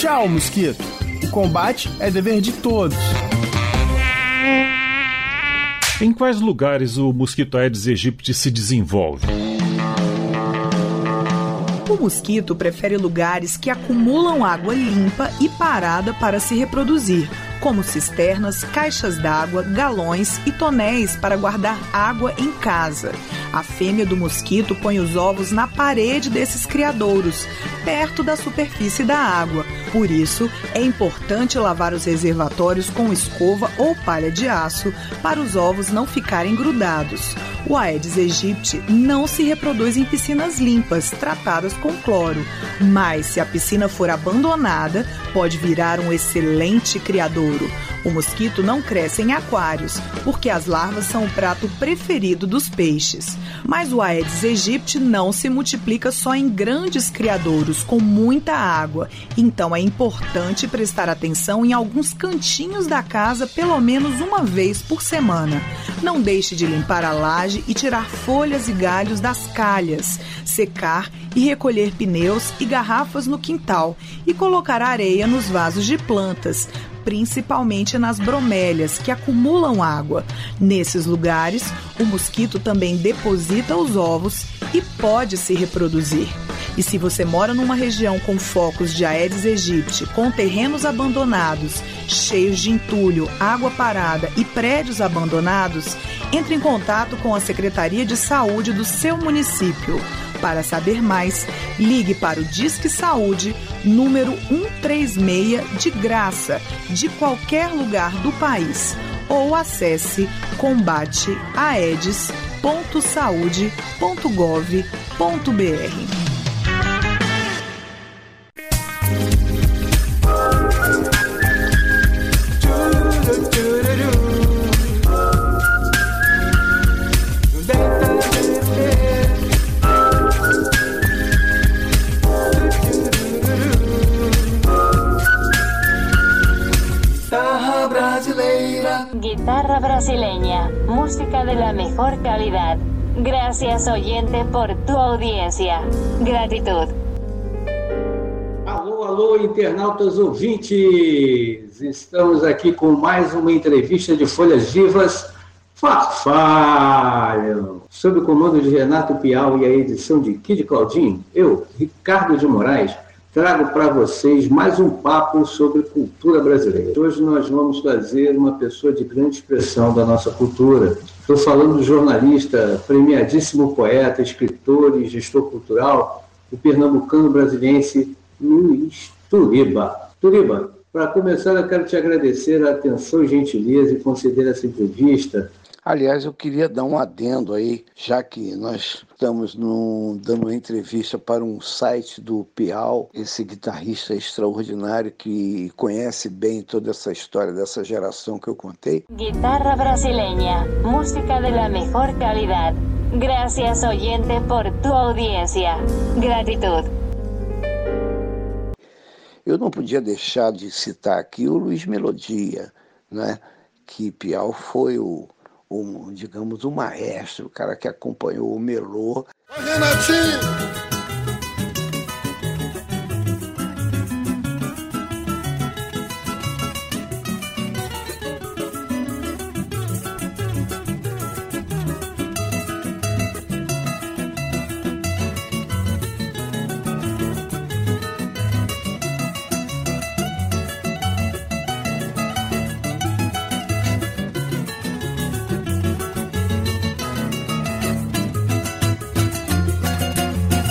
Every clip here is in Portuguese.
Tchau, mosquito. O combate é dever de todos. Em quais lugares o mosquito Aedes aegypti se desenvolve? O mosquito prefere lugares que acumulam água limpa e parada para se reproduzir, como cisternas, caixas d'água, galões e tonéis para guardar água em casa. A fêmea do mosquito põe os ovos na parede desses criadouros, perto da superfície da água. Por isso, é importante lavar os reservatórios com escova ou palha de aço para os ovos não ficarem grudados. O Aedes aegypti não se reproduz em piscinas limpas, tratadas com cloro, mas se a piscina for abandonada, pode virar um excelente criadouro. O mosquito não cresce em aquários, porque as larvas são o prato preferido dos peixes. Mas o Aedes aegypti não se multiplica só em grandes criadouros com muita água, então é importante prestar atenção em alguns cantinhos da casa pelo menos uma vez por semana. Não deixe de limpar a laje e tirar folhas e galhos das calhas, secar e recolher pneus e garrafas no quintal e colocar areia nos vasos de plantas, principalmente nas bromélias, que acumulam água. Nesses lugares, o mosquito também deposita os ovos e pode se reproduzir. E se você mora numa região com focos de Aedes aegypti, com terrenos abandonados, cheios de entulho, água parada e prédios abandonados, entre em contato com a Secretaria de Saúde do seu município. Para saber mais, ligue para o Disque Saúde número 136 de graça, de qualquer lugar do país, ou acesse combateaedes.saude.gov.br. brasileña, música de la mejor calidad. Gracias oyente por tu audiencia. Gratitud. Alô, alô, internautas ouvintes! Estamos aqui com mais uma entrevista de Folhas Vivas Farfalho, sob o comando de Renato Piau e a edição de Kid Claudinho, eu, Ricardo de Moraes, trago para vocês mais um papo sobre cultura brasileira. Hoje nós vamos trazer uma pessoa de grande expressão da nossa cultura. Estou falando do jornalista, premiadíssimo poeta, escritor e gestor cultural, o pernambucano brasileiro Luiz Turiba. Turiba, para começar, eu quero te agradecer a atenção gentileza e conceder essa entrevista Aliás, eu queria dar um adendo aí, já que nós estamos num, dando uma entrevista para um site do Piau, esse guitarrista extraordinário que conhece bem toda essa história dessa geração que eu contei. Guitarra brasileña, música de la mejor calidad. Gracias oyente por tu audiencia. Gratitud. Eu não podia deixar de citar aqui o Luiz Melodia, né? que Piau foi o o, digamos, o maestro, o cara que acompanhou o Melô. Renatinho!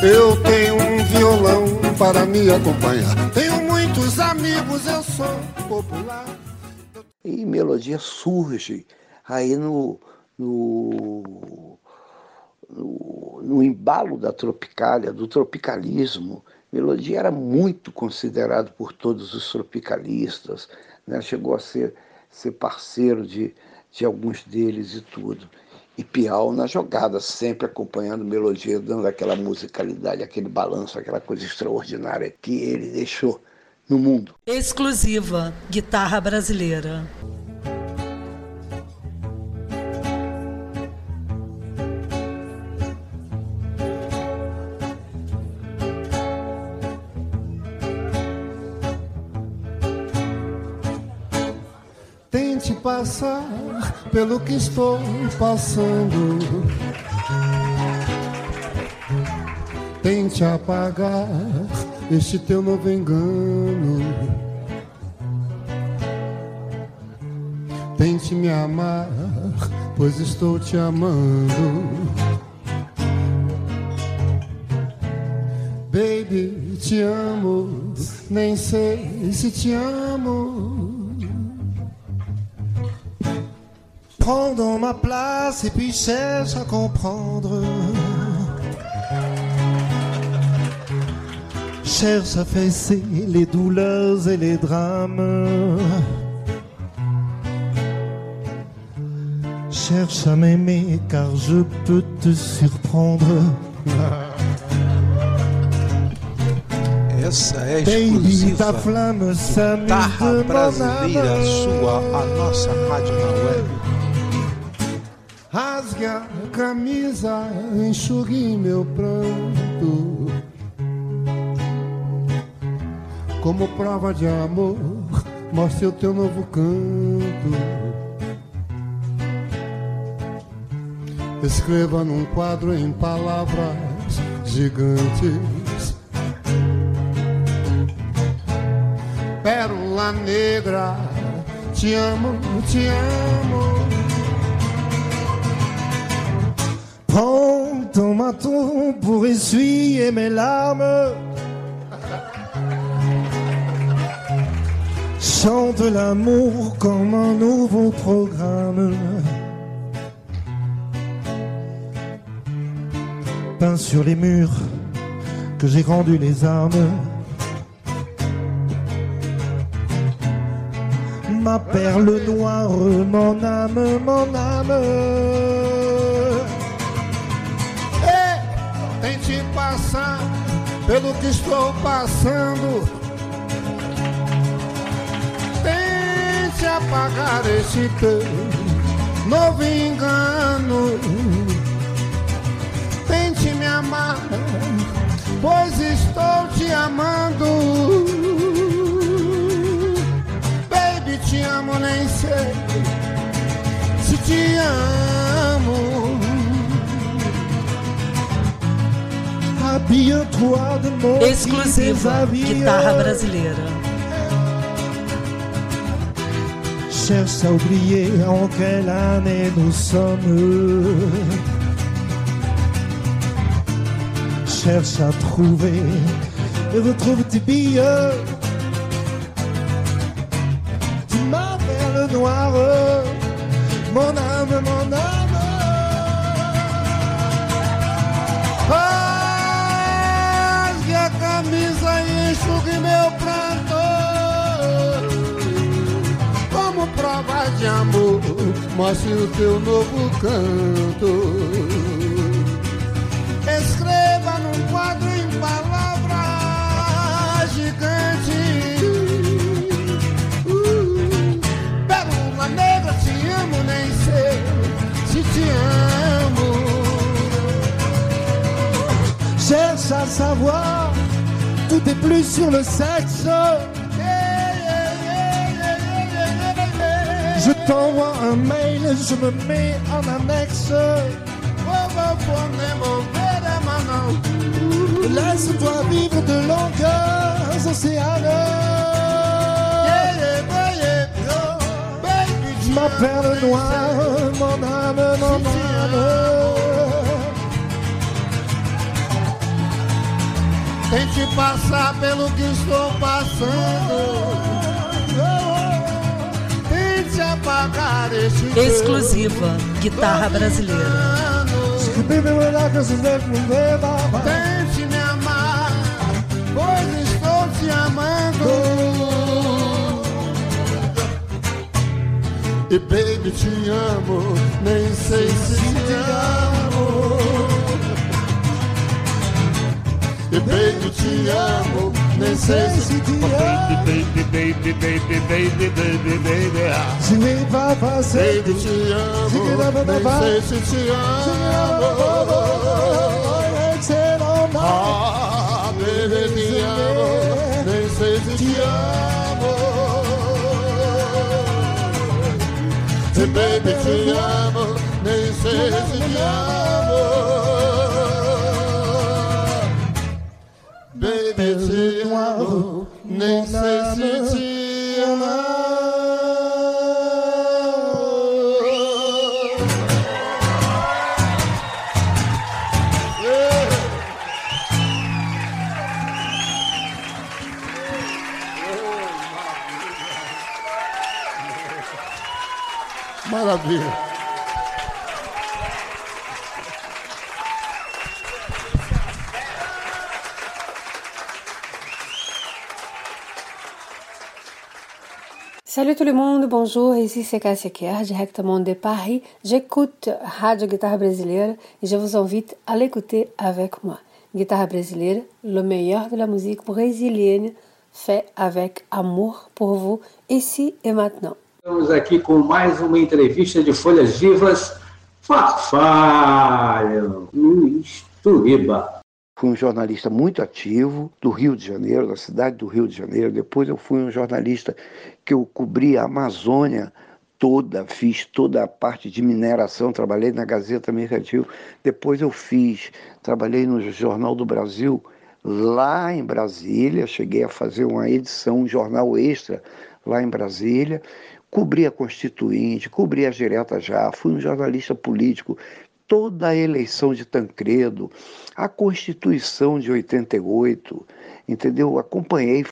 Eu tenho um violão para me acompanhar. Tenho muitos amigos, eu sou popular. E melodia surge aí no, no, no, no embalo da tropicália, do tropicalismo. Melodia era muito considerado por todos os tropicalistas, né? chegou a ser, ser parceiro de, de alguns deles e tudo e Piau na jogada, sempre acompanhando melodia, dando aquela musicalidade, aquele balanço, aquela coisa extraordinária que ele deixou no mundo. Exclusiva guitarra brasileira. Tente passar pelo que estou passando. Tente apagar este teu novo engano. Tente me amar, pois estou te amando. Baby, te amo, nem sei se te amo. Prends dans ma place et puis cherche à comprendre. Cherche à fesser les douleurs et les drames. Cherche à m'aimer car je peux te surprendre. Essa é Baby, exclusiva flamme Guitarra brasileira sua, a nossa rádio na web. Rasgue a camisa, enxugue meu pranto. Como prova de amor, mostre o teu novo canto. Escreva num quadro em palavras gigantes. Pérola negra, te amo, te amo. Prends ton menton pour essuyer mes larmes. Chante l'amour comme un nouveau programme. Peint sur les murs que j'ai rendu les armes. Ma perle noire, mon âme, mon âme. Passar pelo que estou passando. Tente apagar esse teu novo engano. Tente me amar, pois estou te amando. Baby, te amo, nem sei se te amo. Exclusiva Guitarra Brasileira. Cherche à oublier en quelle année nous sommes? Cherche à trouver et retrouve tes billets. Tu m'appelles noir, mon âme, mon âme. De amor Mostre o teu novo canto. Escreva num quadro em palavras gigantes. Uh, Pérola negra, te amo, nem sei se te amo. Cherche à savoir, tout est plus sur le sexe. T'envoie un mail, je me mets en annexe. Laisse-toi vivre de longueurs océanes. Ma perle noire, mon âme, mon âme. Tente passar pelo que estou passando. Exclusiva Guitarra Brasileira. Tente me amar, pois estou te amando. E baby, te amo, nem sei se te amo. E baby, te amo, te amo. Baby, baby, baby, baby, baby, baby. Baby, te amo, sei se te amo baby, te amo, nem sei se te amo Se baby te amo, nem sei se te amo. Te amo, nem sei se te amo. Maravilha. Salut tout le monde, bonjour, ici c'est Cassia Kerr, directement de Paris. J'écoute Radio Guitare Brasileira et je vous invite à l'écouter avec moi. Guitare Brasileira, le meilleur de la musique brésilienne, fait avec amour pour vous, ici et maintenant. Estamos aqui com mais uma entrevista de Folhas Vivas, Farfalho, Luiz Turiba. Fui um jornalista muito ativo do Rio de Janeiro, da cidade do Rio de Janeiro. Depois eu fui um jornalista que eu cobri a Amazônia toda, fiz toda a parte de mineração, trabalhei na Gazeta Mercantil. Depois eu fiz, trabalhei no Jornal do Brasil, lá em Brasília, cheguei a fazer uma edição, um jornal extra lá em Brasília cobri a Constituinte, cobri as diretas já, fui um jornalista político, toda a eleição de Tancredo, a Constituição de 88, entendeu? Acompanhei.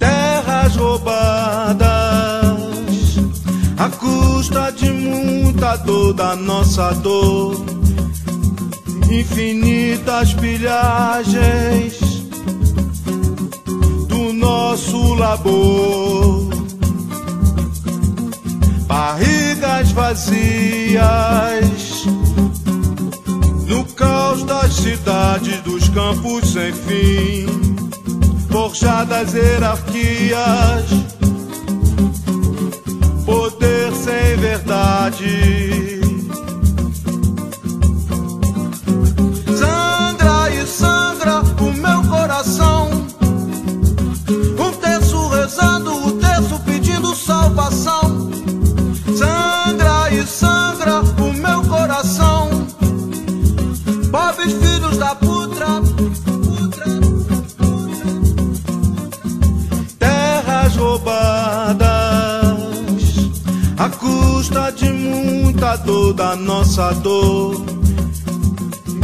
Terras roubadas, a custa de muita dor da nossa dor, infinitas pilhagens do nosso labor. Barrigas vazias no caos das cidades, dos campos sem fim, forjadas hierarquias, poder sem verdade. Muita dor da nossa dor.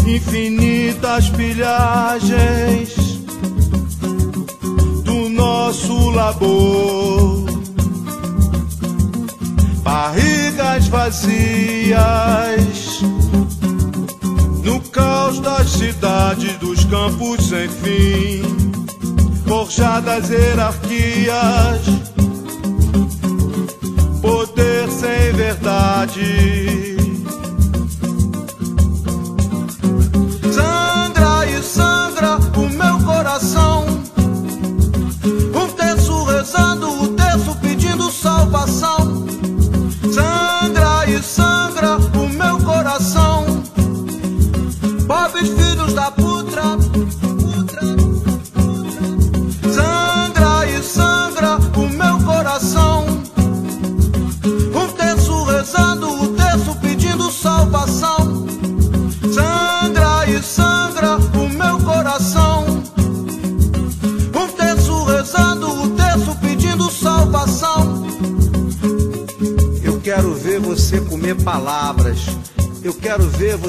Infinitas pilhagens do nosso labor. Barrigas vazias no caos das cidades, dos campos sem fim, forjadas hierarquias, verdade.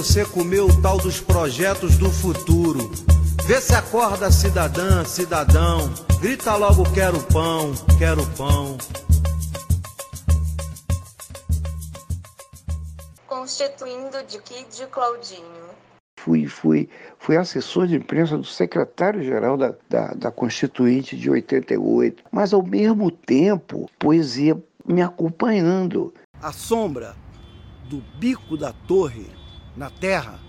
Você comer o tal dos projetos do futuro. Vê se acorda cidadã, cidadão. Grita logo quero pão, quero pão. Constituindo de Kid Claudinho. Fui, fui, fui assessor de imprensa do secretário-geral da, da, da Constituinte de 88, mas ao mesmo tempo, poesia me acompanhando. A sombra do bico da torre na terra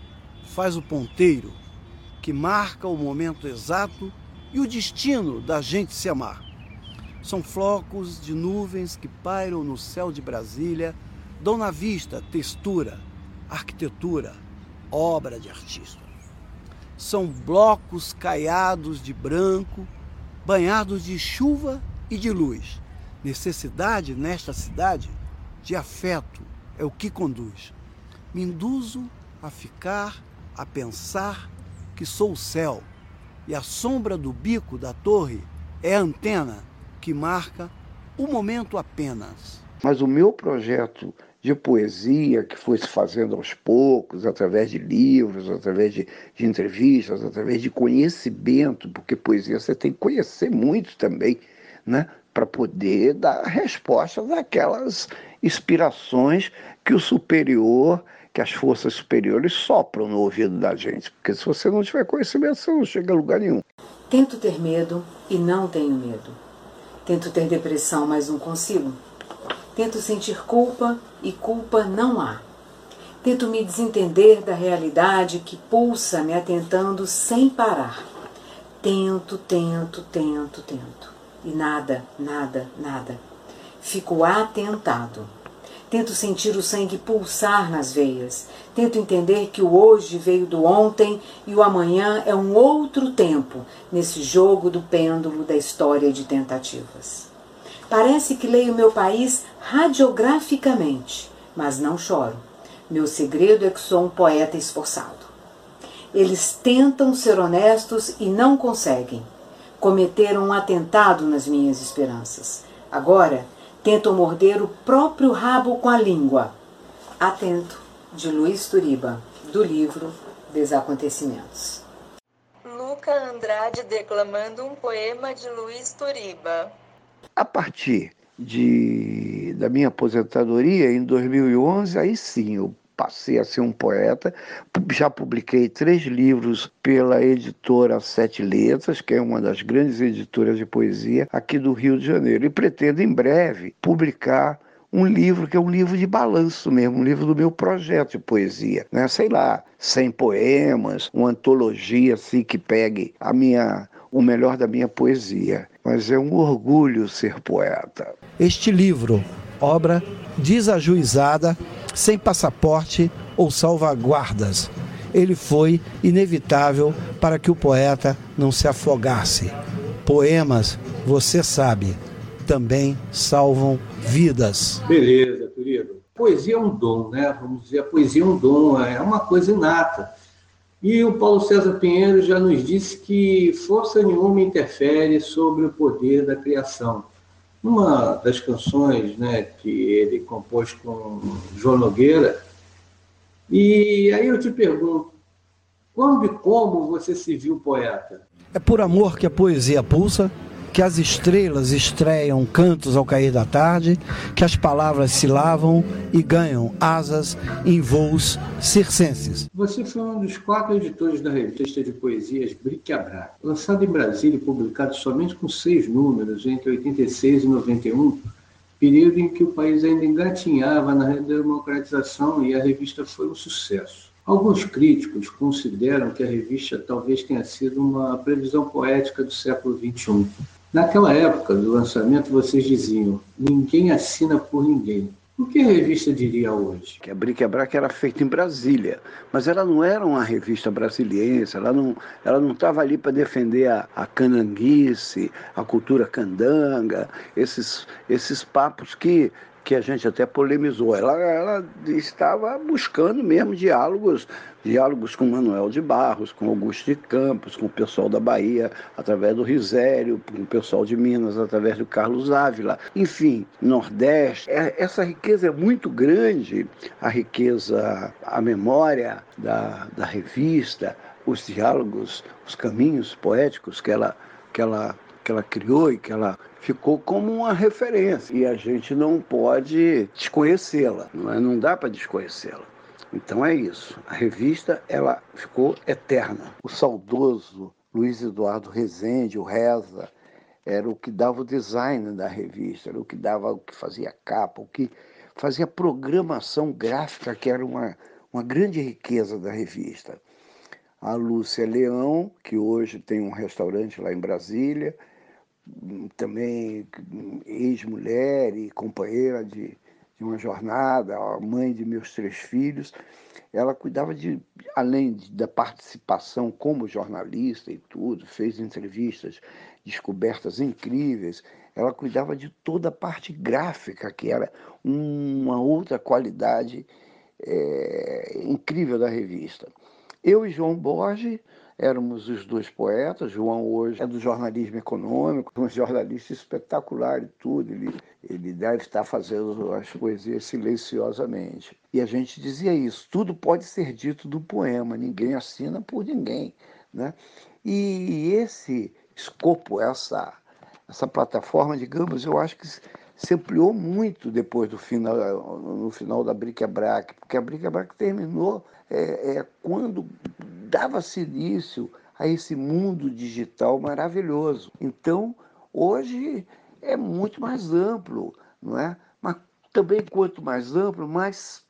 faz o ponteiro que marca o momento exato e o destino da gente se amar. São flocos de nuvens que pairam no céu de Brasília, dão na vista textura, arquitetura, obra de artista. São blocos caiados de branco banhados de chuva e de luz. Necessidade nesta cidade de afeto é o que conduz. Me induzo a ficar, a pensar que sou o céu e a sombra do bico da torre é a antena que marca o momento apenas. Mas o meu projeto de poesia que foi se fazendo aos poucos, através de livros, através de, de, entrevistas, através de conhecimento, porque poesia você tem que conhecer muito também, né? Para poder dar resposta daquelas inspirações que o superior, que as forças superiores sopram no ouvido da gente. Porque se você não tiver conhecimento, você não chega a lugar nenhum. Tento ter medo e não tenho medo. Tento ter depressão, mas não consigo. Tento sentir culpa e culpa não há. Tento me desentender da realidade que pulsa me atentando sem parar. Tento, tento, tento, tento. E nada, nada, nada. Fico atentado. Tento sentir o sangue pulsar nas veias. Tento entender que o hoje veio do ontem e o amanhã é um outro tempo nesse jogo do pêndulo da história de tentativas. Parece que leio meu país radiograficamente, mas não choro. Meu segredo é que sou um poeta esforçado. Eles tentam ser honestos e não conseguem. Cometeram um atentado nas minhas esperanças. Agora tentam morder o próprio rabo com a língua. Atento, de Luiz Turiba, do livro Desacontecimentos. Luca Andrade declamando um poema de Luiz Turiba. A partir de, da minha aposentadoria, em 2011, aí sim eu passei a ser um poeta. Já publiquei três livros pela editora Sete Letras, que é uma das grandes editoras de poesia aqui do Rio de Janeiro. E pretendo em breve publicar um livro que é um livro de balanço mesmo, um livro do meu projeto de poesia, né? Sei lá, 100 poemas, uma antologia assim que pegue a minha o melhor da minha poesia. Mas é um orgulho ser poeta. Este livro, obra desajuizada, sem passaporte ou salvaguardas. Ele foi inevitável para que o poeta não se afogasse. Poemas, você sabe, também salvam vidas. Beleza, querido. Poesia é um dom, né? Vamos dizer, a poesia é um dom, é uma coisa inata. E o Paulo César Pinheiro já nos disse que força nenhuma interfere sobre o poder da criação. Uma das canções né, que ele compôs com João Nogueira, e aí eu te pergunto, quando e como você se viu poeta? É por amor que a poesia pulsa, que as estrelas estreiam cantos ao cair da tarde, que as palavras se lavam e ganham asas em voos circenses. Você foi um dos quatro editores da revista de poesias Bric-a-Brac, lançado em Brasília e publicado somente com seis números entre 86 e 91, período em que o país ainda engatinhava na redemocratização e a revista foi um sucesso. Alguns críticos consideram que a revista talvez tenha sido uma previsão poética do século XXI. Naquela época do lançamento, vocês diziam: ninguém assina por ninguém. O que a revista diria hoje? Que a Bric-a-Brac era feita em Brasília, mas ela não era uma revista brasiliense, ela não ela não estava ali para defender a, a cananguice, a cultura candanga, esses, esses papos que que a gente até polemizou. Ela, ela estava buscando mesmo diálogos, diálogos com Manuel de Barros, com Augusto de Campos, com o pessoal da Bahia, através do Risério, com o pessoal de Minas, através do Carlos Ávila. Enfim, Nordeste. É, essa riqueza é muito grande, a riqueza, a memória da, da revista, os diálogos, os caminhos poéticos que ela, que ela que ela criou e que ela ficou como uma referência. E a gente não pode desconhecê-la, não, é? não dá para desconhecê-la. Então é isso. A revista ela ficou eterna. O saudoso Luiz Eduardo Rezende, o Reza, era o que dava o design da revista, era o que dava o que fazia capa, o que fazia programação gráfica, que era uma, uma grande riqueza da revista. A Lúcia Leão, que hoje tem um restaurante lá em Brasília, também ex-mulher e companheira de, de uma jornada, a mãe de meus três filhos. Ela cuidava de, além de, da participação como jornalista e tudo, fez entrevistas, descobertas incríveis. Ela cuidava de toda a parte gráfica, que era uma outra qualidade é, incrível da revista. Eu e João Borges éramos os dois poetas. João hoje é do jornalismo econômico, um jornalista espetacular e tudo. Ele, ele deve estar fazendo as poesias silenciosamente. E a gente dizia isso: tudo pode ser dito do poema, ninguém assina por ninguém. Né? E esse escopo, essa, essa plataforma, digamos, eu acho que se ampliou muito depois do final, no final da Bric-a-Brac, porque a Bric-a-Brac terminou é, é, quando dava-se início a esse mundo digital maravilhoso. Então, hoje é muito mais amplo, não é? Mas também quanto mais amplo, mais,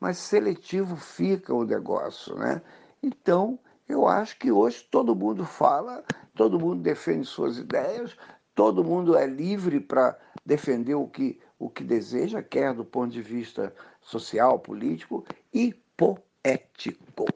mais seletivo fica o negócio, né? Então, eu acho que hoje todo mundo fala, todo mundo defende suas ideias, todo mundo é livre para defender o que, o que deseja, quer do ponto de vista social, político e poético.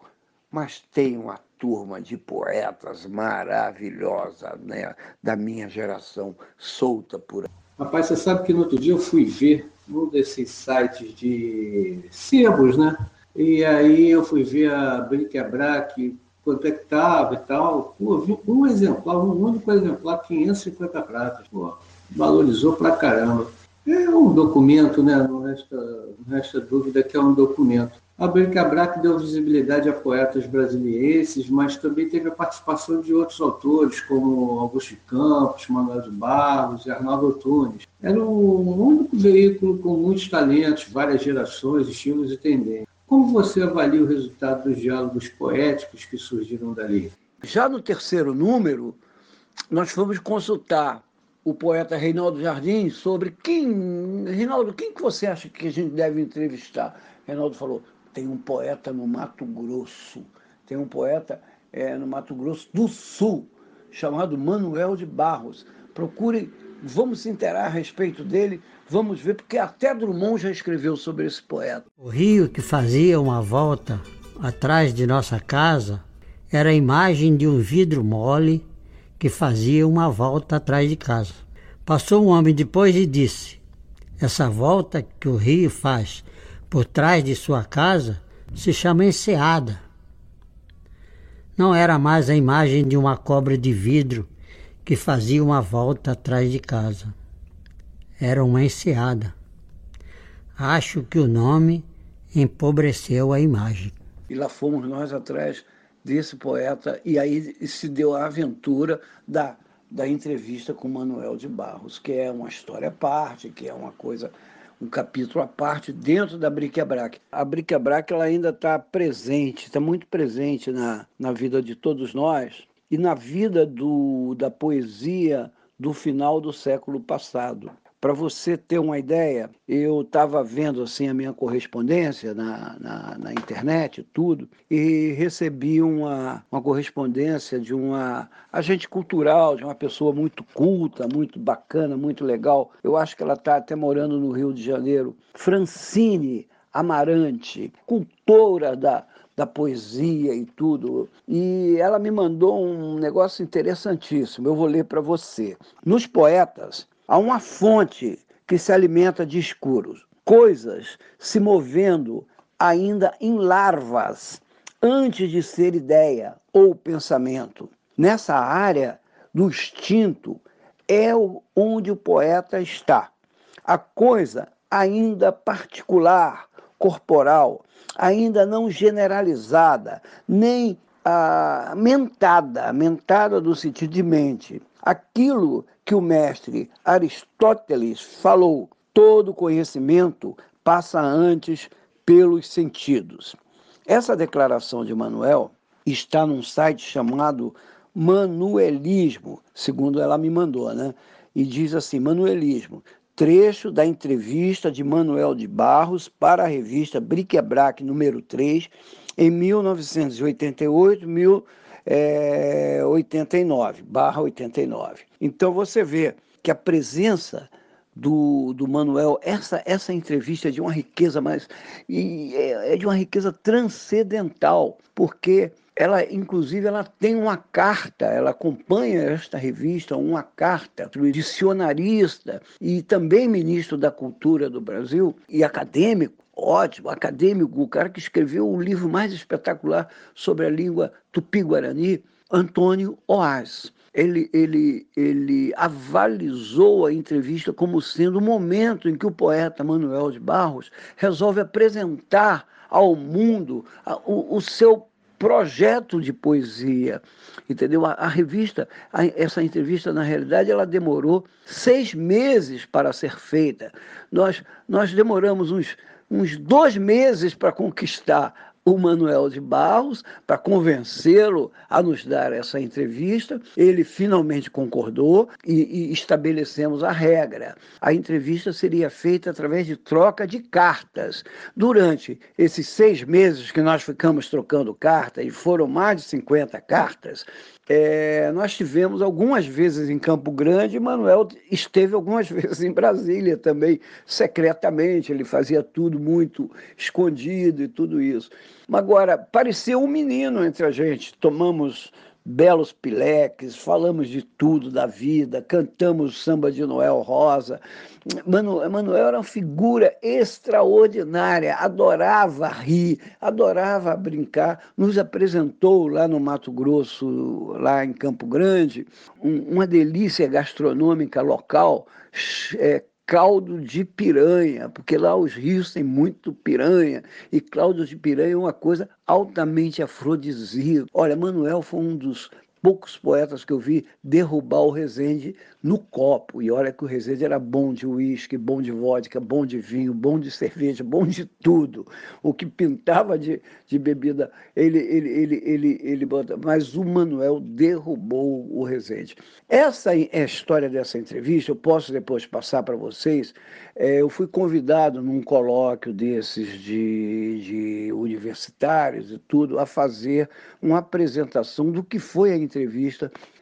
Mas tem uma turma de poetas maravilhosa né, da minha geração, solta por aí. Rapaz, você sabe que no outro dia eu fui ver um desses sites de sebos, né? E aí eu fui ver a Bric-a-Brac, estava e tal. Pô, um exemplar, um único exemplar, 550 pratas. Pô, valorizou pra caramba. É um documento, né? Não resta, não resta dúvida que é um documento. A Bricabrac deu visibilidade a poetas brasileiros, mas também teve a participação de outros autores, como Augusto de Campos, Manuel de Barros e Arnaldo Tunes. Era um único veículo com muitos talentos, várias gerações, estilos e tendências. Como você avalia o resultado dos diálogos poéticos que surgiram dali? Já no terceiro número, nós fomos consultar o poeta Reinaldo Jardim sobre quem. Reinaldo, quem que você acha que a gente deve entrevistar? Reinaldo falou: tem um poeta no Mato Grosso, tem um poeta é, no Mato Grosso do Sul, chamado Manuel de Barros. Procure, vamos se interar a respeito dele, vamos ver, porque até Drummond já escreveu sobre esse poeta. O rio que fazia uma volta atrás de nossa casa era a imagem de um vidro mole que fazia uma volta atrás de casa. Passou um homem depois e disse: Essa volta que o rio faz por trás de sua casa se chama enseada. Não era mais a imagem de uma cobra de vidro que fazia uma volta atrás de casa. Era uma enseada. Acho que o nome empobreceu a imagem. E lá fomos nós atrás desse poeta, e aí se deu a aventura da, da entrevista com Manuel de Barros, que é uma história à parte, que é uma coisa, um capítulo à parte dentro da Bric-a-Brac. A Bric-a-Brac ela ainda está presente, está muito presente na, na vida de todos nós e na vida do, da poesia do final do século passado. Para você ter uma ideia, eu estava vendo assim a minha correspondência na, na, na, internet, tudo, e recebi uma, uma correspondência de uma agente cultural, de uma pessoa muito culta, muito bacana, muito legal. Eu acho que ela está até morando no Rio de Janeiro. Francine Amarante, cultora da, da poesia e tudo. E ela me mandou um negócio interessantíssimo. Eu vou ler para você. Nos poetas, Há uma fonte que se alimenta de escuros, coisas se movendo ainda em larvas, antes de ser ideia ou pensamento. Nessa área do instinto é onde o poeta está. A coisa ainda particular, corporal, ainda não generalizada, nem ah, mentada, mentada do sentido de mente. Aquilo que o mestre Aristóteles falou: todo conhecimento passa antes pelos sentidos. Essa declaração de Manuel está num site chamado Manuelismo, segundo ela me mandou, né? E diz assim: Manuelismo, trecho da entrevista de Manuel de Barros para a revista Bric-a-Brac número 3, em 1988, 1989, barra 89. Então você vê que a presença do, do Manuel, essa, essa entrevista é de uma riqueza mais. E é, é de uma riqueza transcendental, porque ela inclusive ela tem uma carta, ela acompanha esta revista, uma carta do dicionarista e também ministro da Cultura do Brasil e acadêmico, ótimo, acadêmico, o cara que escreveu o livro mais espetacular sobre a língua tupi-guarani, Antônio Oás. Ele, ele, ele avalizou a entrevista como sendo o momento em que o poeta Manuel de Barros resolve apresentar ao mundo o, o seu projeto de poesia, entendeu? A, a revista, a, essa entrevista, na realidade, ela demorou seis meses para ser feita. Nós, nós demoramos uns, uns dois meses para conquistar o Manuel de Barros para convencê-lo a nos dar essa entrevista. Ele finalmente concordou e, e, estabelecemos a regra. A entrevista seria feita através de troca de cartas. Durante esses seis meses que nós ficamos trocando cartas, e foram mais de 50 cartas, é, nós tivemos algumas vezes em Campo Grande, Manuel esteve algumas vezes em Brasília também, secretamente, ele fazia tudo muito escondido e tudo isso. Mas agora, pareceu um menino entre a gente, tomamos belos pileques, falamos de tudo da vida, cantamos samba de Noel Rosa. Manu, Manuel era uma figura extraordinária, adorava rir, adorava brincar, nos apresentou lá no Mato Grosso, lá em Campo Grande, um, uma delícia gastronômica local, é, caldo de piranha, porque lá os rios têm muito piranha, e caldo de piranha é uma coisa altamente afrodisíaca. Olha, Manuel foi um dos poucos poetas que eu vi derrubar o Rezende no copo. E olha que o Rezende era bom de uísque, bom de vodka, bom de vinho, bom de cerveja, bom de tudo. O que pintava de, de bebida, ele, ele, ele, ele, ele bota. Mas o Manuel derrubou o Rezende. Essa é a história dessa entrevista, eu posso depois passar para vocês. É, eu fui convidado num colóquio desses de, de universitários e tudo a fazer uma apresentação do que foi a entrevista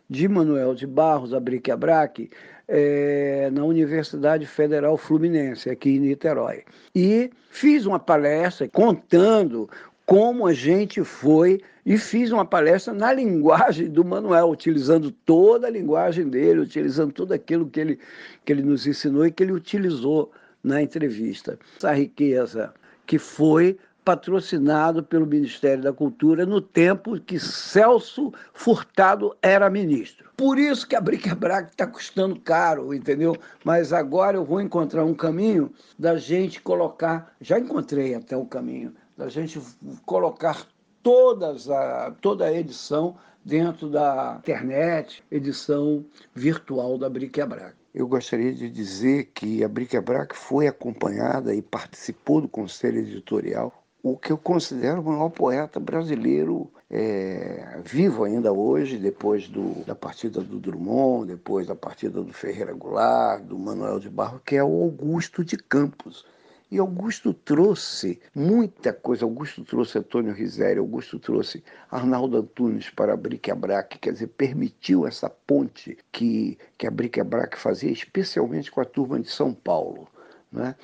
de Manuel de Barros, a Brique Abraque, é, na Universidade Federal Fluminense, aqui em Niterói. E fiz uma palestra contando como a gente foi e fiz uma palestra na linguagem do Manuel, utilizando toda a linguagem dele, utilizando tudo aquilo que ele, que ele nos ensinou e que ele utilizou na entrevista. Essa riqueza que foi patrocinado pelo Ministério da Cultura no tempo que Celso Furtado era ministro. Por isso que a bric-a-brac está custando caro, entendeu? Mas agora eu vou encontrar um caminho da gente colocar, já encontrei até o caminho, da gente colocar todas a, toda a edição dentro da internet, edição virtual da bric-a-brac. Eu gostaria de dizer que a Bric-a-Brac foi acompanhada e participou do conselho editorial o que eu considero o maior poeta brasileiro é, vivo ainda hoje, depois do, da partida do Drummond, depois da partida do Ferreira Goulart, do Manuel de Barro, que é o Augusto de Campos. E Augusto trouxe muita coisa. Augusto trouxe Antônio Rizério, Augusto trouxe Arnaldo Antunes para a Bric-a-Brac, quer dizer, permitiu essa ponte que, que a Bric-a-Brac fazia, especialmente com a turma de São Paulo. Né?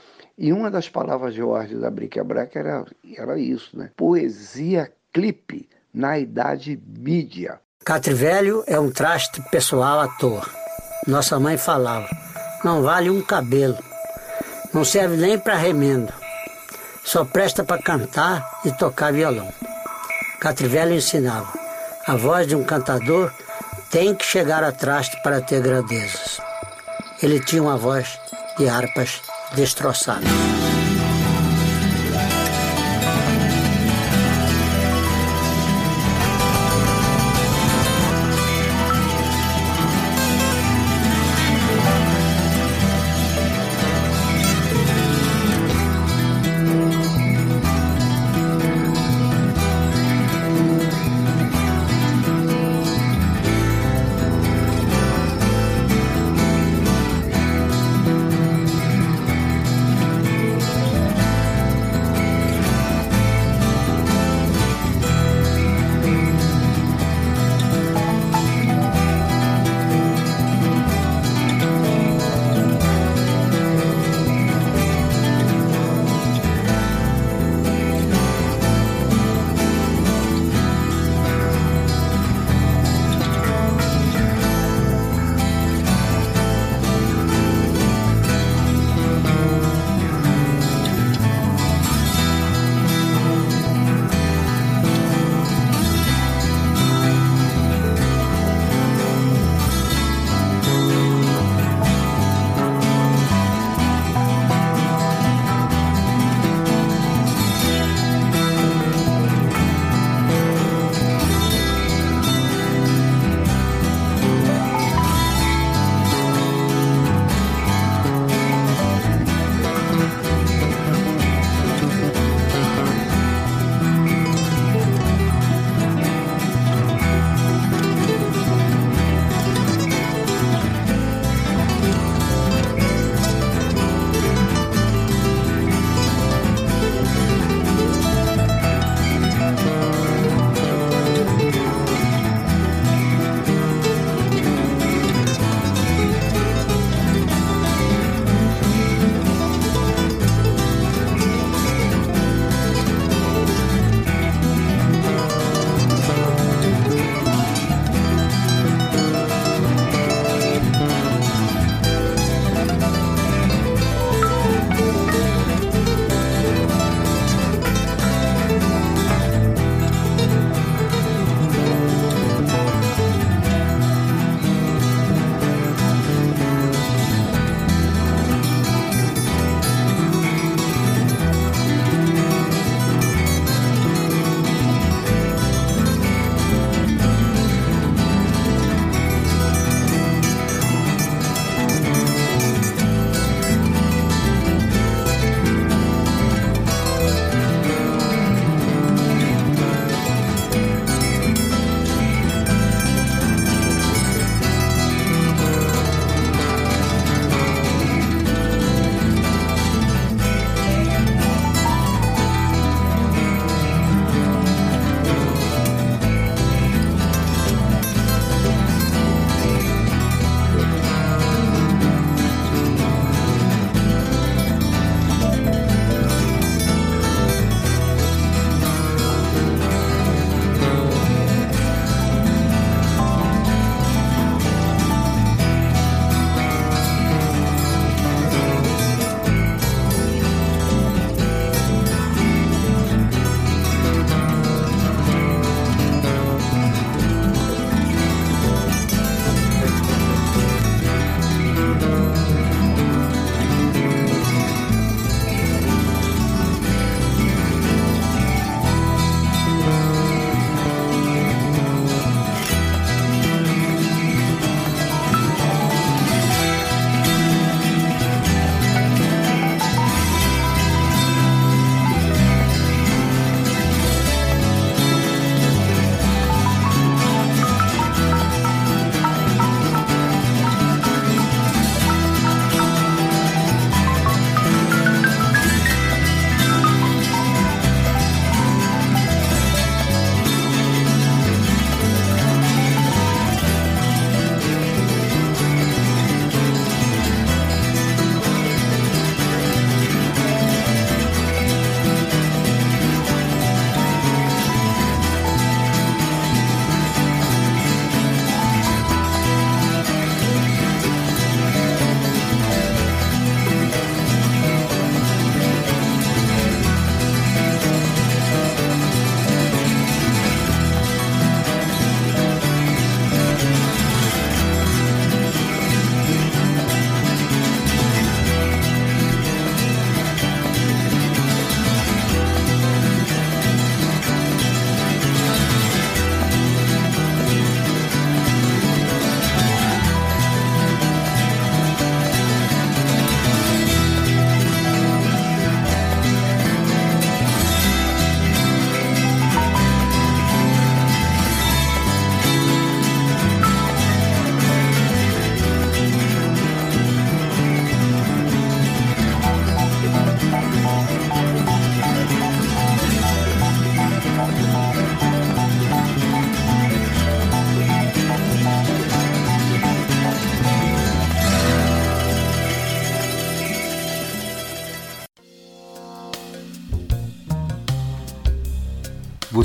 E uma das palavras de ordem da Bric-a-Brac era, era isso, né? Poesia clipe na idade mídia. Catrivelho é um traste pessoal à toa. Nossa mãe falava, não vale um cabelo, não serve nem para remendo, só presta para cantar e tocar violão. Catrivelho ensinava, a voz de um cantador tem que chegar a traste para ter grandezas. Ele tinha uma voz de harpas destroçada.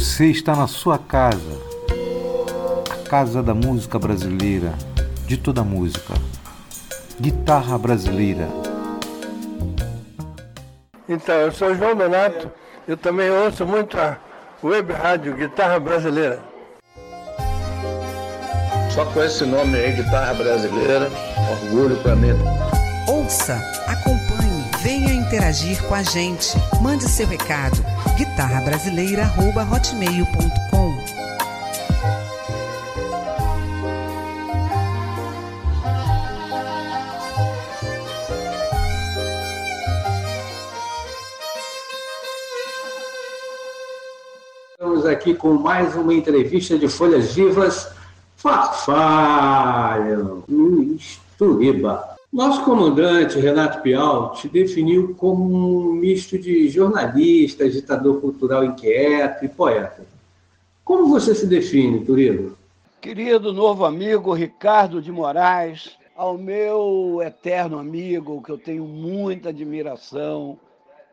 Você está na sua casa, a casa da música brasileira, de toda música. Guitarra brasileira. Então, eu sou João Donato, eu também ouço muito a Web Rádio Guitarra Brasileira. Só com esse nome aí, Guitarra Brasileira, orgulho para mim. Ouça, acompanhe, interagir com a gente. Mande seu recado. guitarrabrasileira@hotmail.com. Estamos aqui com mais uma entrevista de Folhas Vivas. Farfalho, Luiz Turiba. Nosso comandante, Renato Pial, te definiu como um misto de jornalista, agitador cultural inquieto e poeta. Como você se define, Turiba? Querido novo amigo Ricardo de Moraes, ao meu eterno amigo, que eu tenho muita admiração,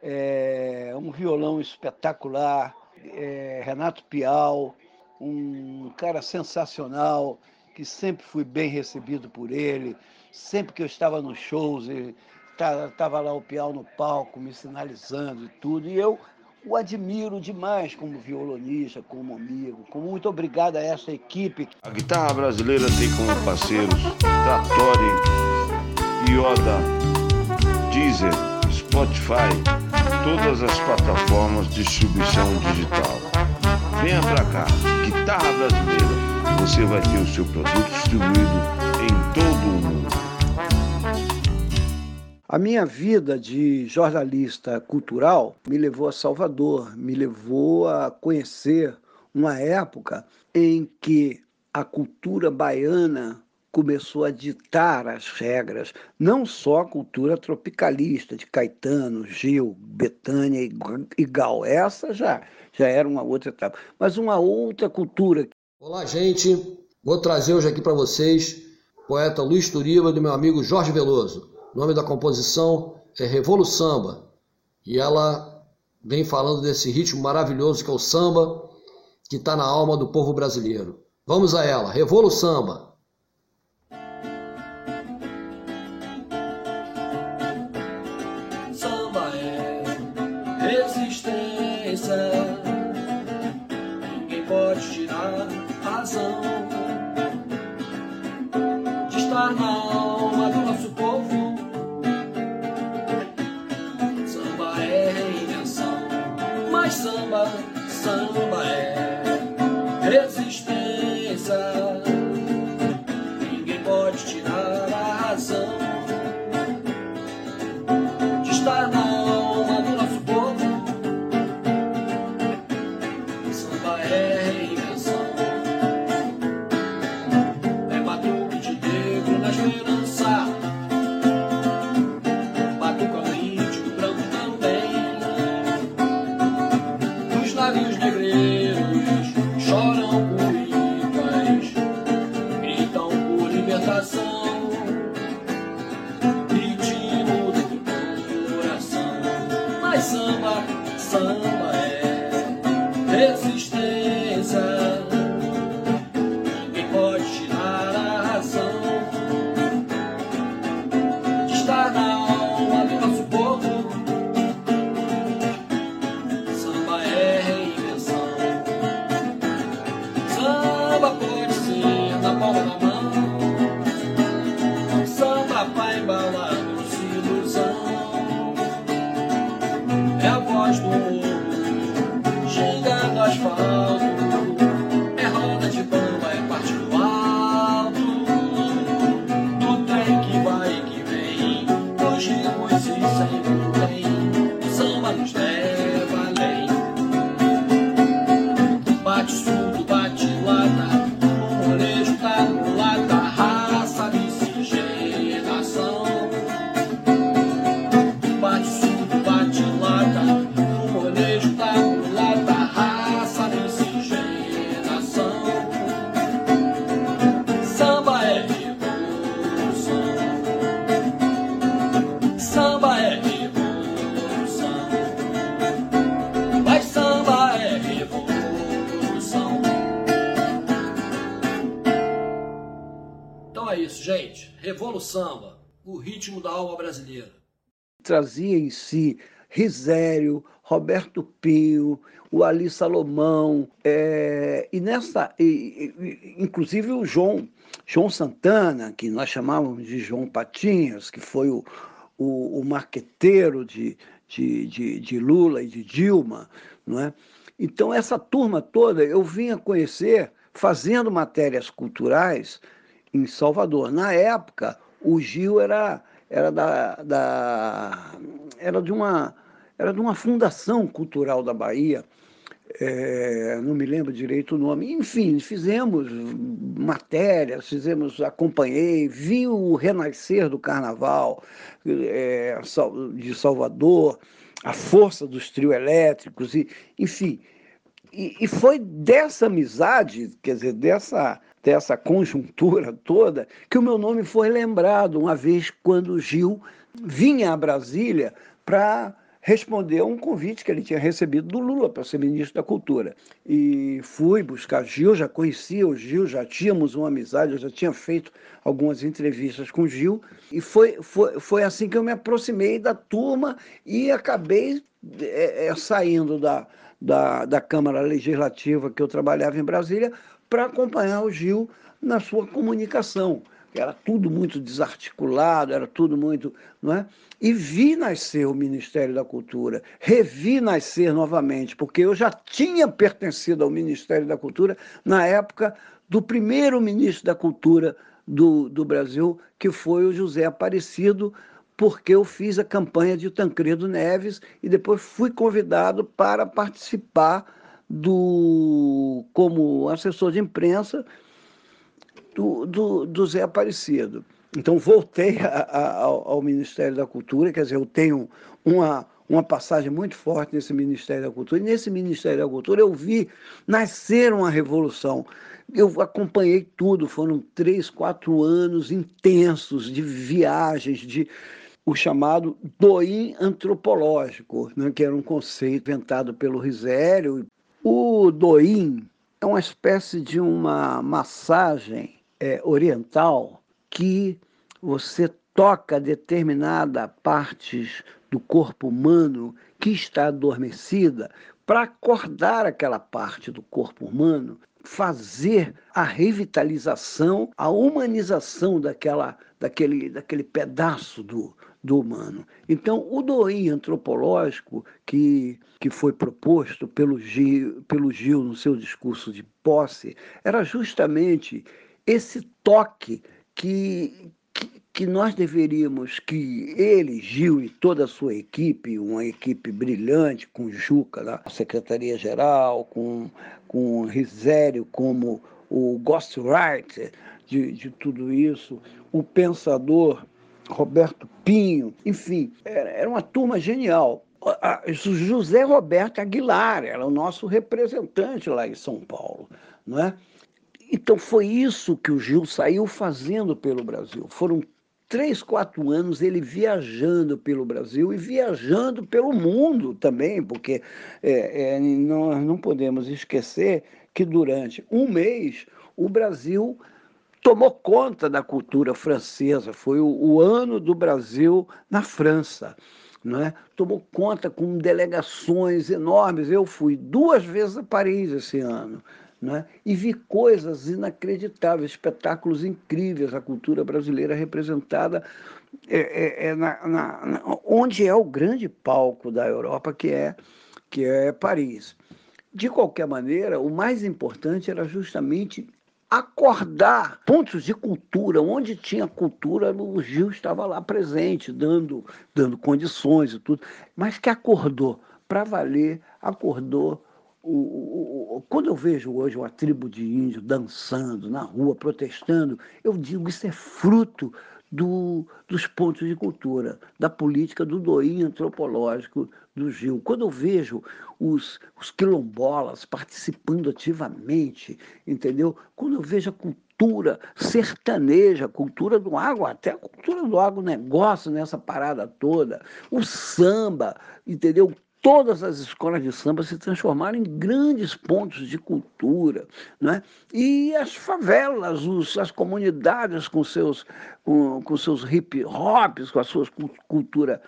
é, um violão espetacular, é, Renato Pial, um cara sensacional, que sempre fui bem recebido por ele, sempre que eu estava nos shows, estava lá o Pial no palco me sinalizando e tudo, e eu o admiro demais como violonista, como amigo. Como muito obrigado a essa equipe. A guitarra brasileira tem como parceiros Trattori, Yoda, Deezer, Spotify, todas as plataformas de distribuição digital. Venha pra cá, Guitarra Brasileira. Você vai ter o seu produto distribuído A minha vida de jornalista cultural me levou a Salvador, me levou a conhecer uma época em que a cultura baiana começou a ditar as regras, não só a cultura tropicalista de Caetano, Gil, Betânia e Gal. Essa já, já era uma outra etapa, mas uma outra cultura. Olá, gente. Vou trazer hoje aqui para vocês poeta Luiz Turiba do meu amigo Jorge Veloso. O nome da composição é Revolução e ela vem falando desse ritmo maravilhoso que é o samba, que está na alma do povo brasileiro. Vamos a ela, Revolução. Samba é resistência, ninguém pode tirar razão Revolução, o ritmo da alma brasileira. Trazia em si Risério, Roberto Pinho, o Ali Salomão, é, e nessa, e, e, inclusive o João, João Santana, que nós chamávamos de João Patinhas, que foi o, o, o marqueteiro de, de, de, de Lula e de Dilma, não é? Então, essa turma toda eu vinha conhecer fazendo matérias culturais em Salvador. Na época, o Gil era, era, da, da, era, de uma, era de uma fundação cultural da Bahia, é, não me lembro direito o nome. Enfim, fizemos matérias, fizemos, acompanhei, vi o renascer do carnaval é, de Salvador, a força dos trio elétricos, e, enfim. E, e foi dessa amizade, quer dizer, dessa, dessa conjuntura toda, que o meu nome foi lembrado uma vez quando Gil vinha a Brasília para respondeu a um convite que ele tinha recebido do Lula para ser ministro da Cultura. E fui buscar Gil, já conhecia o Gil, já tínhamos uma amizade, eu já tinha feito algumas entrevistas com Gil, e foi, foi, foi assim que eu me aproximei da turma e acabei é, é, saindo da, da, da Câmara Legislativa que eu trabalhava em Brasília para acompanhar o Gil na sua comunicação era tudo muito desarticulado, era tudo muito. Não é? E vi nascer o Ministério da Cultura, revi nascer novamente, porque eu já tinha pertencido ao Ministério da Cultura na época do primeiro ministro da Cultura do, do Brasil, que foi o José Aparecido, porque eu fiz a campanha de Tancredo Neves e depois fui convidado para participar do como assessor de imprensa do, do, do Zé Aparecido. Então, voltei a, a, ao, Ministério da Cultura, quer dizer, eu tenho uma, uma passagem muito forte nesse Ministério da Cultura. E nesse Ministério da Cultura eu vi nascer uma revolução. Eu acompanhei tudo, foram três, quatro anos intensos de viagens, de o chamado doim antropológico, né, que era um conceito inventado pelo Risério. O doim é uma espécie de uma massagem é, oriental que você toca determinada partes do corpo humano que está adormecida para acordar aquela parte do corpo humano, fazer a revitalização, a humanização daquela, daquele, daquele pedaço do, do humano. Então, o DOI antropológico que, que foi proposto pelo Gil, pelo Gil no seu discurso de posse era justamente esse toque que, que, que nós deveríamos, que ele, Gil e toda a sua equipe, uma equipe brilhante, com Juca na Secretaria-Geral, com, com Risério como o ghostwriter de, de tudo isso, o pensador Roberto Pinho, enfim, era, uma turma genial. José Roberto Aguilar era o nosso representante lá em São Paulo, não é? Então foi isso que o Gil saiu fazendo pelo Brasil. Foram três, quatro anos ele viajando pelo Brasil e viajando pelo mundo também, porque é, é, nós não podemos esquecer que durante um mês o Brasil tomou conta da cultura francesa. Foi o, o ano do Brasil na França. É? Tomou conta com delegações enormes. Eu fui duas vezes a Paris esse ano né? e vi coisas inacreditáveis, espetáculos incríveis, a cultura brasileira representada é, é, é na, na, na, onde é o grande palco da Europa, que é, que é Paris. De qualquer maneira, o mais importante era justamente acordar pontos de cultura, onde tinha cultura, o Gil estava lá presente, dando, dando condições e tudo, mas que acordou. Para valer, acordou o, o, quando eu vejo hoje uma tribo de índios dançando na rua, protestando, eu digo isso é fruto do, dos pontos de cultura, da política do doim antropológico do Gil. Quando eu vejo os, os quilombolas participando ativamente, entendeu? Quando eu vejo a cultura sertaneja, cultura do água, até a cultura do agronegócio nessa parada toda, o samba, entendeu? todas as escolas de samba se transformaram em grandes pontos de cultura, né? e as favelas, os, as comunidades com seus, com, com seus hip hops, com a sua cultura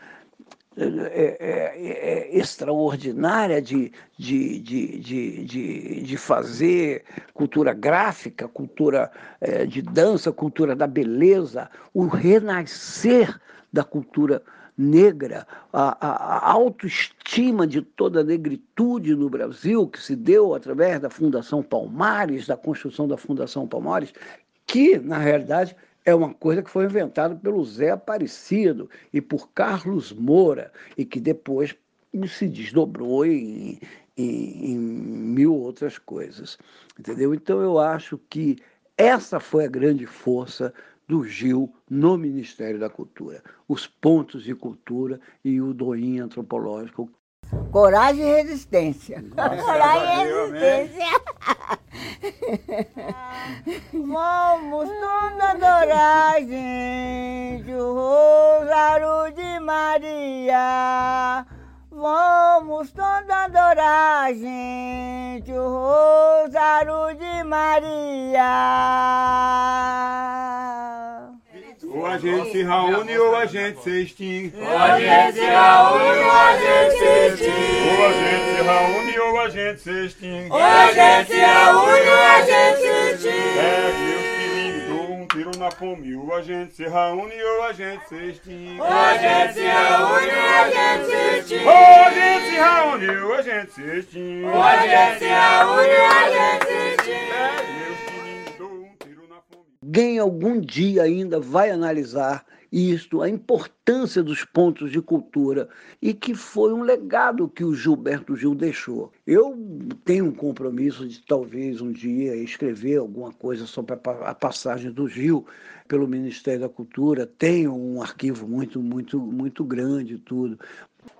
é, é, é, extraordinária de, de, de, de, de, de, fazer cultura gráfica, cultura é, de dança, cultura da beleza, o renascer da cultura negra, a, a, autoestima de toda a negritude no Brasil, que se deu através da Fundação Palmares, da construção da Fundação Palmares, que, na realidade, é uma coisa que foi inventada pelo Zé Aparecido e por Carlos Moura, e que depois se desdobrou em, em, em mil outras coisas. Entendeu? Então, eu acho que essa foi a grande força do Gil no Ministério da Cultura. Os pontos de cultura e o doim antropológico. Coragem e resistência. Coragem e resistência. Vamos todos adorar, gente, o Rosário de Maria. Vamos todos adorar, gente, o Rosário de Maria. A gente se reúne ou a gente se extingue. Ou a gente se reúne ou a gente se extingue. Ou a gente se reúne ou a gente se extingue. Ou a gente se reúne ou a gente se extingue. Pegue os quilinhos, dou um tiro na fome. Ou a gente se reúne ou a gente se extingue. Ou a gente se reúne ou a gente se extingue. Ou a gente se reúne ou a gente se extingue. Ou a gente se reúne ou a gente se extingue. Alguém algum dia ainda vai analisar isto, a importância dos pontos de cultura e que foi um legado que o Gilberto Gil deixou. Eu tenho um compromisso de talvez um dia escrever alguma coisa sobre a passagem do Gil pelo Ministério da Cultura. Tenho um arquivo muito, muito, muito grande tudo.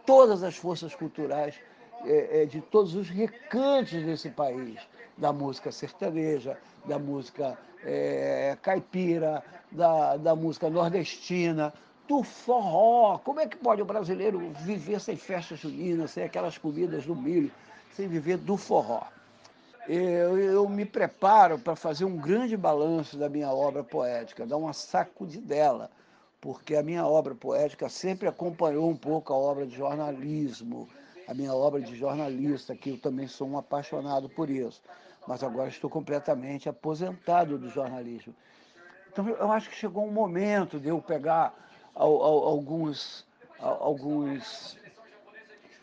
Todas as forças culturais é, é, de todos os recantos desse país, da música sertaneja, da música é, caipira, da, da música nordestina, do forró. Como é que pode o brasileiro viver sem festa junina, sem aquelas comidas do milho, sem viver do forró? Eu, eu me preparo para fazer um grande balanço da minha obra poética, dar uma sacudidela, porque a minha obra poética sempre acompanhou um pouco a obra de jornalismo, a minha obra de jornalista, que eu também sou um apaixonado por isso. Mas agora estou completamente aposentado do jornalismo. Então eu acho que chegou um momento de eu pegar alguns, alguns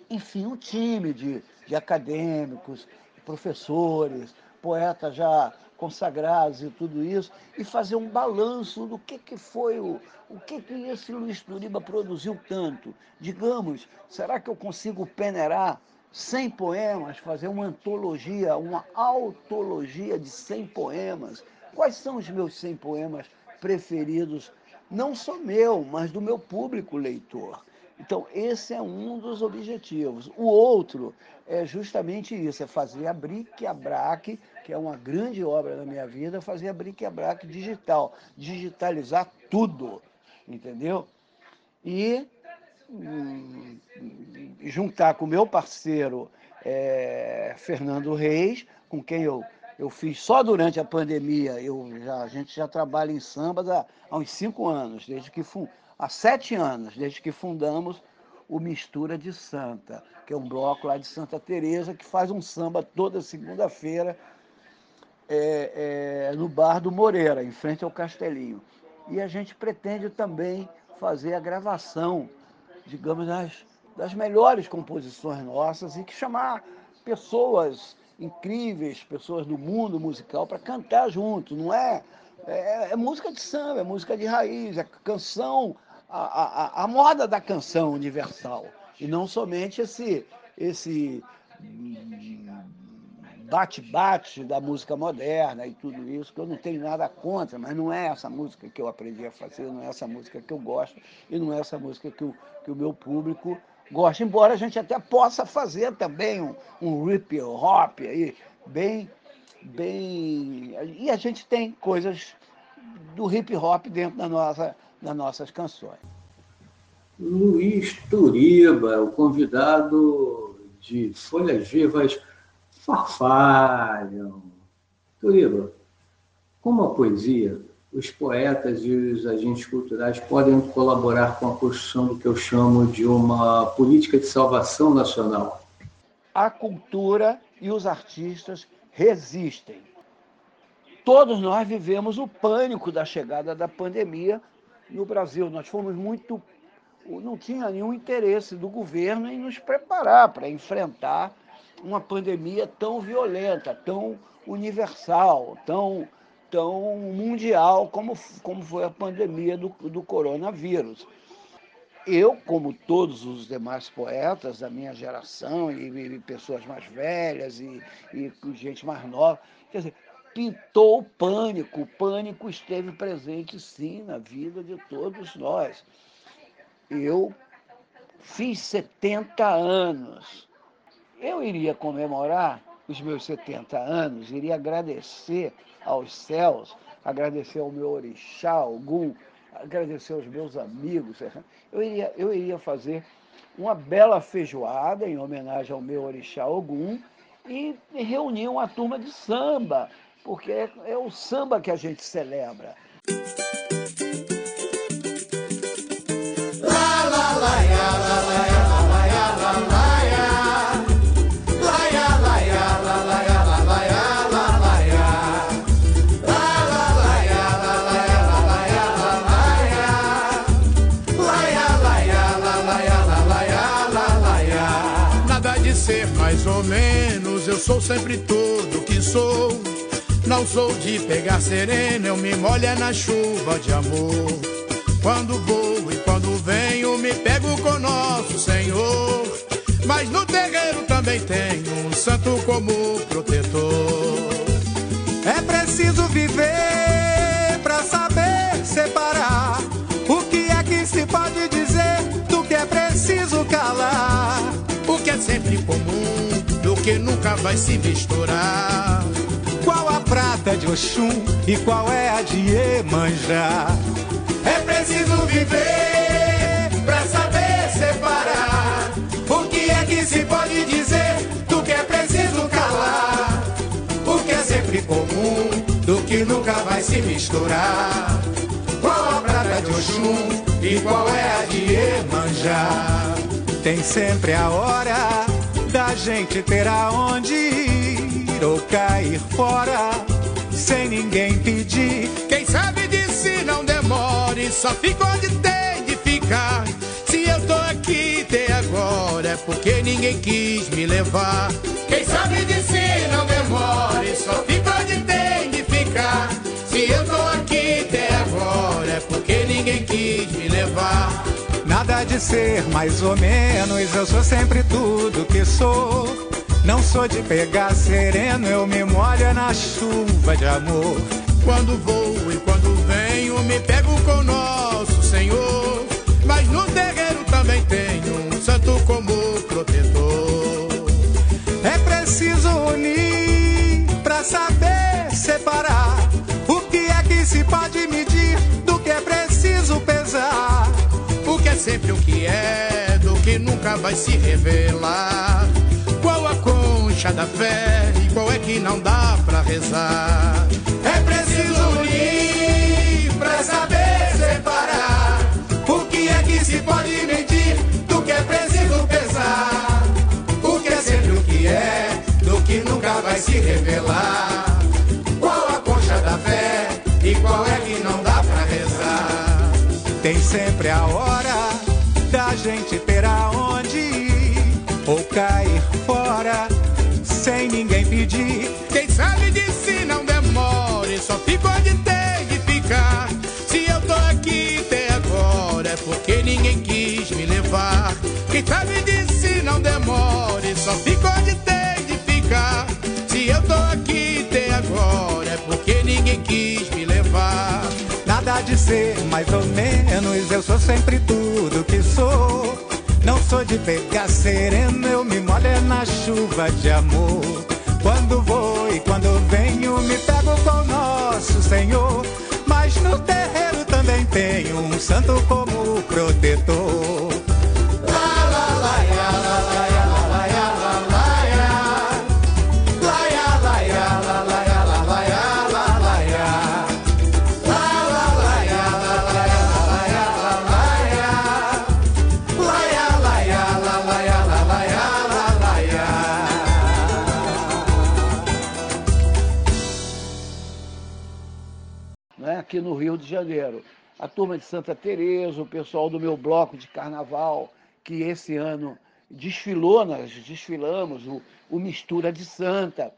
enfim, um time de, de acadêmicos, professores, poetas já consagrados e tudo isso, e fazer um balanço do que, que foi o, o que, que esse Luiz Turiba produziu tanto. Digamos, será que eu consigo peneirar 100 poemas, fazer uma antologia, uma autologia de 100 poemas? Quais são os meus 100 poemas preferidos, não só meu, mas do meu público leitor? Então, esse é um dos objetivos. O outro é justamente isso, é fazer a bric-a-brac, que é uma grande obra da minha vida, fazer a bric-a-brac digital, digitalizar tudo, entendeu? E juntar com o meu parceiro é, Fernando Reis, com quem eu, eu fiz só durante a pandemia, eu já, a gente já trabalha em samba há, há uns cinco anos, desde que há sete anos, desde que fundamos o Mistura de Santa, que é um bloco lá de Santa Teresa que faz um samba toda segunda-feira é, é, no bar do Moreira, em frente ao Castelinho. E a gente pretende também fazer a gravação, digamos, das, das melhores composições nossas e que chamar pessoas incríveis, pessoas do mundo musical para cantar junto. Não é, é, é música de samba, é música de raiz, é canção a, a, a moda da canção universal e não somente esse esse bate-bate da música moderna e tudo isso, que eu não tenho nada contra, mas não é essa música que eu aprendi a fazer, não é essa música que eu gosto e não é essa música que o, que o meu público gosta, embora a gente até possa fazer também um, um hip hop aí, bem, bem. E a gente tem coisas do hip hop dentro da nossa, das nossas canções. Luiz Turiba, o convidado de Folhas Vivas farfalham. Turiba, como a poesia, os poetas e os agentes culturais podem colaborar com a construção do que eu chamo de uma política de salvação nacional? A cultura e os artistas resistem. Todos nós vivemos o pânico da chegada da pandemia no Brasil. Nós fomos muito. Não tinha nenhum interesse do governo em nos preparar para enfrentar uma pandemia tão violenta, tão universal, tão tão mundial como, como foi a pandemia do, do coronavírus. Eu, como todos os demais poetas da minha geração, e, e pessoas mais velhas, e, e gente mais nova, quer dizer, pintou o pânico. O pânico esteve presente, sim, na vida de todos nós. Eu fiz 70 anos. Eu iria comemorar os meus 70 anos, iria agradecer aos céus, agradecer ao meu orixá, algum, agradecer aos meus amigos. Eu iria, eu iria fazer uma bela feijoada em homenagem ao meu orixá Ogum e reunir uma turma de samba, porque é, é o samba que a gente celebra. Sou sempre tudo que sou. Não sou de pegar sereno, eu me molho na chuva de amor. Quando vou e quando venho, me pego com nosso Senhor. Mas no terreiro também tenho um santo como protetor. É preciso viver pra saber separar comum que nunca vai se misturar. Qual a prata de Oxum e qual é a de Iemanjá? É preciso viver pra saber separar. O que é que se pode dizer do que é preciso calar? O que é sempre comum do que nunca vai se misturar. Qual a prata de Oxum e qual é a de Iemanjá? Tem sempre a hora da gente ter aonde ir ou cair fora sem ninguém pedir. Quem sabe si não demore, só fica onde tem de ficar. Se eu tô aqui até agora é porque ninguém quis me levar. Quem sabe si não demore, só fica de ser mais ou menos, eu sou sempre tudo que sou. Não sou de pegar sereno, eu me molho na chuva de amor. Quando vou e quando venho, me pego com nosso Senhor. Mas no terreiro também tenho um santo como protetor. É preciso unir pra saber separar o que é que se pode medir sempre o que é, do que nunca vai se revelar. Qual a concha da fé e qual é que não dá pra rezar? É preciso unir pra saber separar. O que é que se pode medir do que é preciso pesar? O que é sempre o que é, do que nunca vai se revelar. Qual a concha da fé e qual é que não dá pra rezar? Tem sempre a hora gente ter aonde ser mais ou menos, eu sou sempre tudo que sou. Não sou de pegar sereno, eu me molho na chuva de amor. Quando vou e quando venho, me pego com nosso Senhor. Mas no terreiro também tenho um santo como protetor. No Rio de Janeiro. A turma de Santa Teresa, o pessoal do meu bloco de carnaval, que esse ano desfilou, nós desfilamos o, o Mistura de Santa.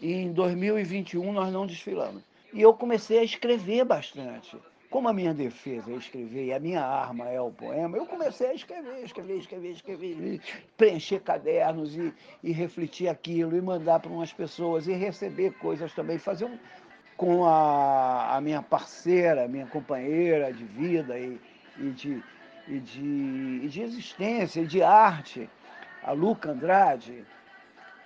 E em 2021 nós não desfilamos. E eu comecei a escrever bastante. Como a minha defesa é escrever e a minha arma é o poema, eu comecei a escrever, escrever, escrever, escrever, preencher cadernos e, e refletir aquilo, e mandar para umas pessoas, e receber coisas também, fazer um, com a, a minha parceira, minha companheira de vida e, e, de, e, de, e de existência, e de arte, a Luca Andrade,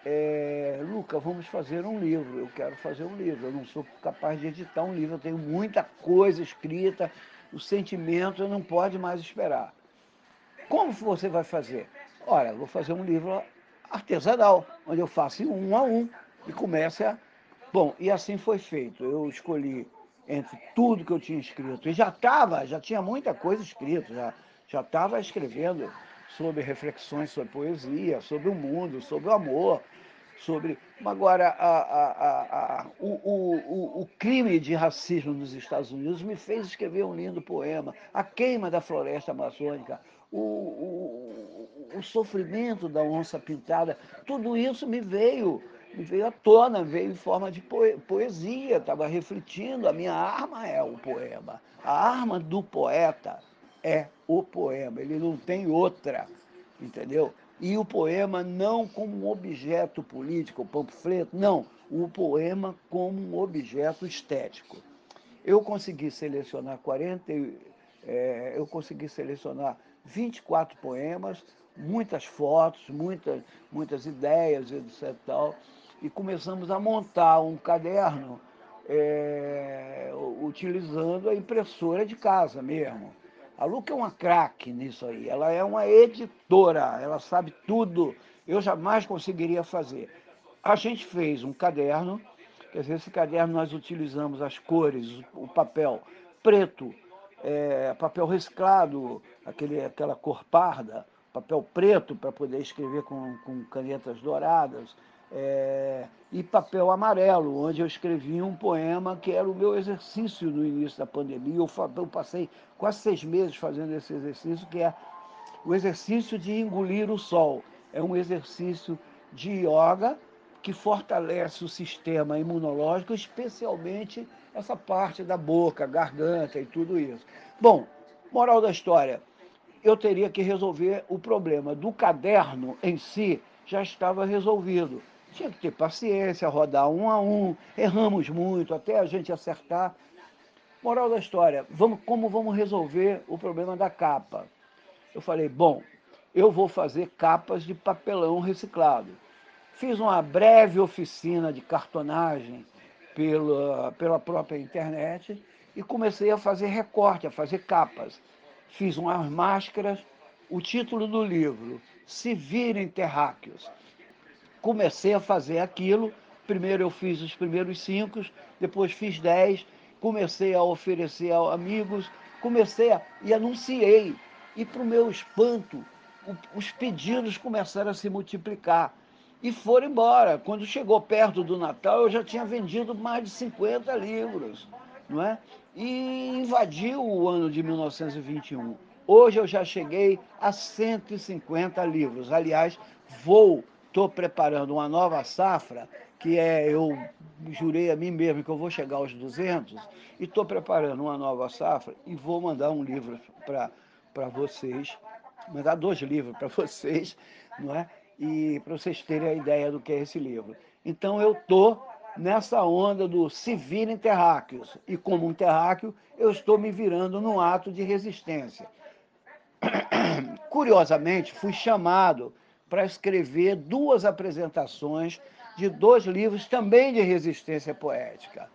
é, Luca, vamos fazer um livro. Eu quero fazer um livro. Eu não sou capaz de editar um livro. Eu tenho muita coisa escrita. O sentimento não pode mais esperar. Como você vai fazer? Olha, vou fazer um livro artesanal, onde eu faço um a um e comece a. Bom, e assim foi feito. Eu escolhi entre tudo que eu tinha escrito. E já estava, já tinha muita coisa escrita, já já estava escrevendo sobre reflexões sobre poesia, sobre o mundo, sobre o amor, sobre. Agora, a, a, a, o, o, o, crime de racismo nos Estados Unidos me fez escrever um lindo poema, A Queima da Floresta Amazônica, o, o sofrimento da onça pintada, tudo isso me veio. Veio à tona, veio em forma de poesia, estava refletindo. A minha arma é o poema. A arma do poeta é o poema, ele não tem outra, entendeu? E o poema não como um objeto político, panfleto, não, o poema como um objeto estético. Eu consegui selecionar 40, é, eu consegui selecionar 24 poemas, muitas fotos, muitas, muitas ideias, etc. Tal, e começamos a montar um caderno é, utilizando a impressora de casa mesmo. A Luca é uma craque nisso aí. Ela é uma editora, ela sabe tudo. Eu jamais conseguiria fazer. A gente fez um caderno, quer dizer, esse caderno nós utilizamos as cores, o papel preto, é, papel reciclado, aquele, aquela cor parda, papel preto para poder escrever com, com canetas douradas, é, e papel amarelo, onde eu escrevi um poema que era o meu exercício no início da pandemia. Eu, eu passei quase seis meses fazendo esse exercício, que é o exercício de engolir o sol. É um exercício de yoga que fortalece o sistema imunológico, especialmente essa parte da boca, garganta e tudo isso. Bom, moral da história, eu teria que resolver o problema do caderno em si, já estava resolvido. Tinha que ter paciência, rodar um a um, erramos muito até a gente acertar. Moral da história, vamos, como vamos resolver o problema da capa? Eu falei, bom, eu vou fazer capas de papelão reciclado. Fiz uma breve oficina de cartonagem pela, pela própria internet e comecei a fazer recorte, a fazer capas. Fiz umas máscaras, o título do livro, Se Virem Terráqueos comecei a fazer aquilo. Primeiro eu fiz os primeiros cinco, depois fiz dez, comecei a oferecer a amigos, comecei a, e anunciei. E para o meu espanto, o, os pedidos começaram a se multiplicar e foram embora. Quando chegou perto do Natal, eu já tinha vendido mais de 50 livros, não é? E invadiu o ano de 1921. Hoje eu já cheguei a 150 livros. Aliás, vou estou preparando uma nova safra, que é, eu jurei a mim mesmo que eu vou chegar aos 200, e estou preparando uma nova safra e vou mandar um livro para vocês, mandar dois livros para vocês, não é? E para vocês terem a ideia do que é esse livro. Então eu estou nessa onda do se virem terráqueos, e como um terráqueo, eu estou me virando num ato de resistência. Curiosamente, fui chamado para escrever duas apresentações de dois livros também de resistência poética.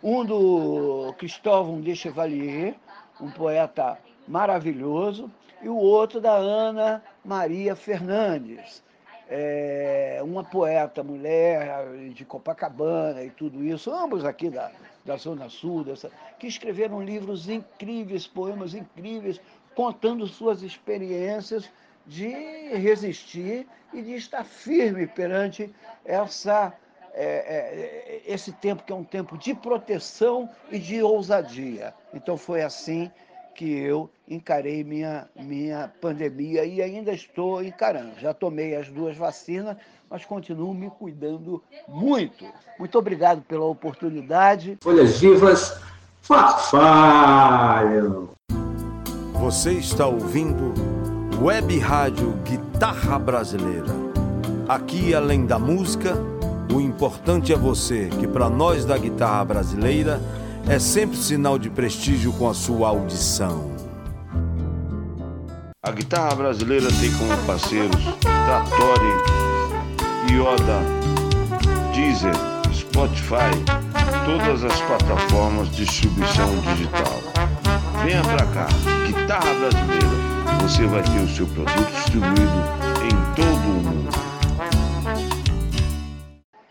Um do Cristóvão de Chevalier, um poeta maravilhoso, e o outro da Ana Maria Fernandes, é, uma poeta mulher de Copacabana e tudo isso, ambos aqui da, da Zona Sul, dessa, que escreveram livros incríveis, poemas incríveis, contando suas experiências de resistir e de estar firme perante essa é, é, esse tempo que é um tempo de proteção e de ousadia. Então foi assim que eu encarei minha, minha pandemia e ainda estou encarando. Já tomei as duas vacinas, mas continuo me cuidando muito. Muito obrigado pela oportunidade. Folhas vivas, farfalham. Você está ouvindo Web Rádio Guitarra Brasileira. Aqui, além da música, o importante é você, que para nós da guitarra brasileira é sempre sinal de prestígio com a sua audição. A guitarra brasileira tem como parceiros Trattori, Yoda, Deezer, Spotify, todas as plataformas de distribuição digital. Venha pra cá, Guitarra Brasileira. Você vai ter o seu produto distribuído em todo.